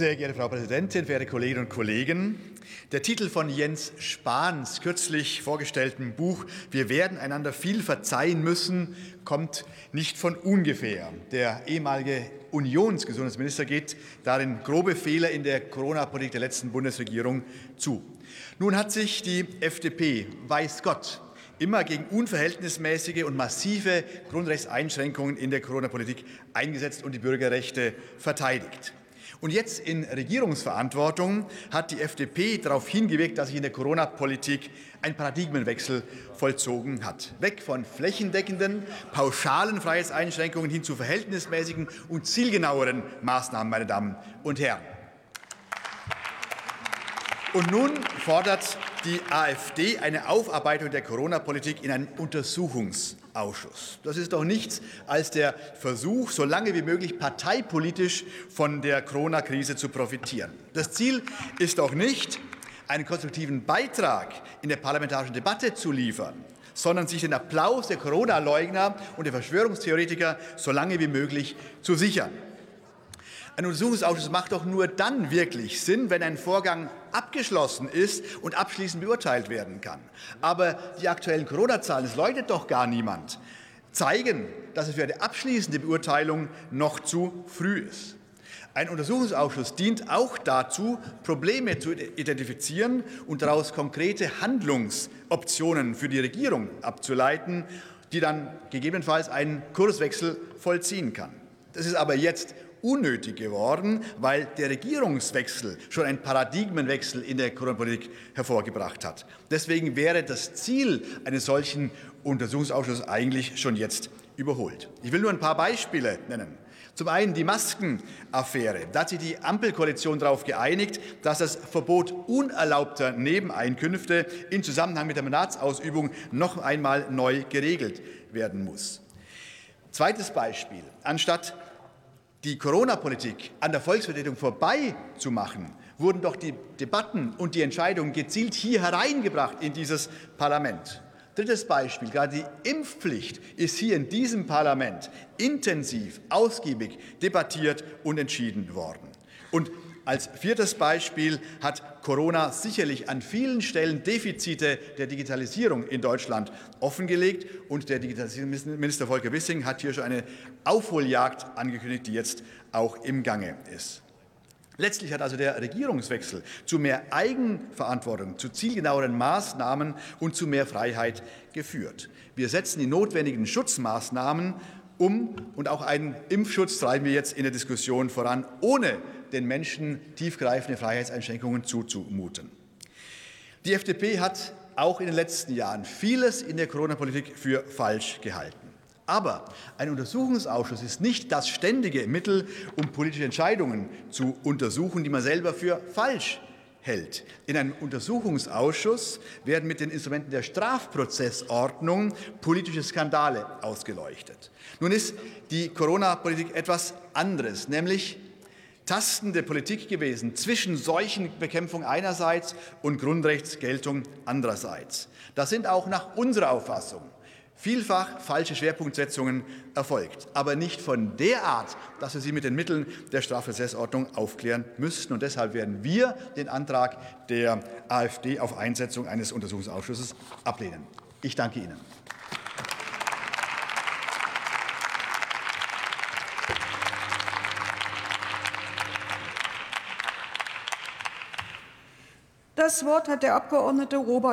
Sehr geehrte Frau Präsidentin, verehrte Kolleginnen und Kollegen! Der Titel von Jens Spahns kürzlich vorgestellten Buch Wir werden einander viel verzeihen müssen kommt nicht von ungefähr. Der ehemalige Unionsgesundheitsminister geht darin grobe Fehler in der Corona-Politik der letzten Bundesregierung zu. Nun hat sich die FDP, weiß Gott, immer gegen unverhältnismäßige und massive Grundrechtseinschränkungen in der Corona-Politik eingesetzt und die Bürgerrechte verteidigt. Und jetzt in Regierungsverantwortung hat die FDP darauf hingewirkt, dass sich in der Corona-Politik ein Paradigmenwechsel vollzogen hat. Weg von flächendeckenden, pauschalen Freiheitseinschränkungen hin zu verhältnismäßigen und zielgenaueren Maßnahmen, meine Damen und Herren. Und nun fordert die AfD eine Aufarbeitung der Corona-Politik in einem Untersuchungsausschuss. Das ist doch nichts als der Versuch, so lange wie möglich parteipolitisch von der Corona-Krise zu profitieren. Das Ziel ist doch nicht, einen konstruktiven Beitrag in der parlamentarischen Debatte zu liefern, sondern sich den Applaus der Corona-Leugner und der Verschwörungstheoretiker so lange wie möglich zu sichern. Ein Untersuchungsausschuss macht doch nur dann wirklich Sinn, wenn ein Vorgang abgeschlossen ist und abschließend beurteilt werden kann. Aber die aktuellen Corona-Zahlen, das leugnet doch gar niemand, zeigen, dass es für eine abschließende Beurteilung noch zu früh ist. Ein Untersuchungsausschuss dient auch dazu, Probleme zu identifizieren und daraus konkrete Handlungsoptionen für die Regierung abzuleiten, die dann gegebenenfalls einen Kurswechsel vollziehen kann. Das ist aber jetzt unnötig geworden, weil der Regierungswechsel schon einen Paradigmenwechsel in der Corona-Politik hervorgebracht hat. Deswegen wäre das Ziel eines solchen Untersuchungsausschusses eigentlich schon jetzt überholt. Ich will nur ein paar Beispiele nennen. Zum einen die Maskenaffäre. Da hat sich die Ampelkoalition darauf geeinigt, dass das Verbot unerlaubter Nebeneinkünfte in Zusammenhang mit der Mandatsausübung noch einmal neu geregelt werden muss. Zweites Beispiel. Anstatt die Corona-Politik an der Volksvertretung vorbeizumachen, wurden doch die Debatten und die Entscheidungen gezielt hier hereingebracht in dieses Parlament. Drittes Beispiel, gerade die Impfpflicht ist hier in diesem Parlament intensiv, ausgiebig debattiert und entschieden worden. Und als viertes Beispiel hat Corona sicherlich an vielen Stellen Defizite der Digitalisierung in Deutschland offengelegt. Und der Digitalisierungsminister Volker Wissing hat hier schon eine Aufholjagd angekündigt, die jetzt auch im Gange ist. Letztlich hat also der Regierungswechsel zu mehr Eigenverantwortung, zu zielgenaueren Maßnahmen und zu mehr Freiheit geführt. Wir setzen die notwendigen Schutzmaßnahmen um und auch einen Impfschutz treiben wir jetzt in der Diskussion voran, ohne den Menschen tiefgreifende Freiheitseinschränkungen zuzumuten. Die FDP hat auch in den letzten Jahren vieles in der Corona-Politik für falsch gehalten. Aber ein Untersuchungsausschuss ist nicht das ständige Mittel, um politische Entscheidungen zu untersuchen, die man selber für falsch hält. In einem Untersuchungsausschuss werden mit den Instrumenten der Strafprozessordnung politische Skandale ausgeleuchtet. Nun ist die Corona-Politik etwas anderes, nämlich tastende Politik gewesen zwischen Seuchenbekämpfung einerseits und Grundrechtsgeltung andererseits. Das sind auch nach unserer Auffassung vielfach falsche Schwerpunktsetzungen erfolgt, aber nicht von der Art, dass wir sie mit den Mitteln der Strafprozessordnung aufklären müssten. Und deshalb werden wir den Antrag der AfD auf Einsetzung eines Untersuchungsausschusses ablehnen. Ich danke Ihnen. Das Wort hat der Abgeordnete Robert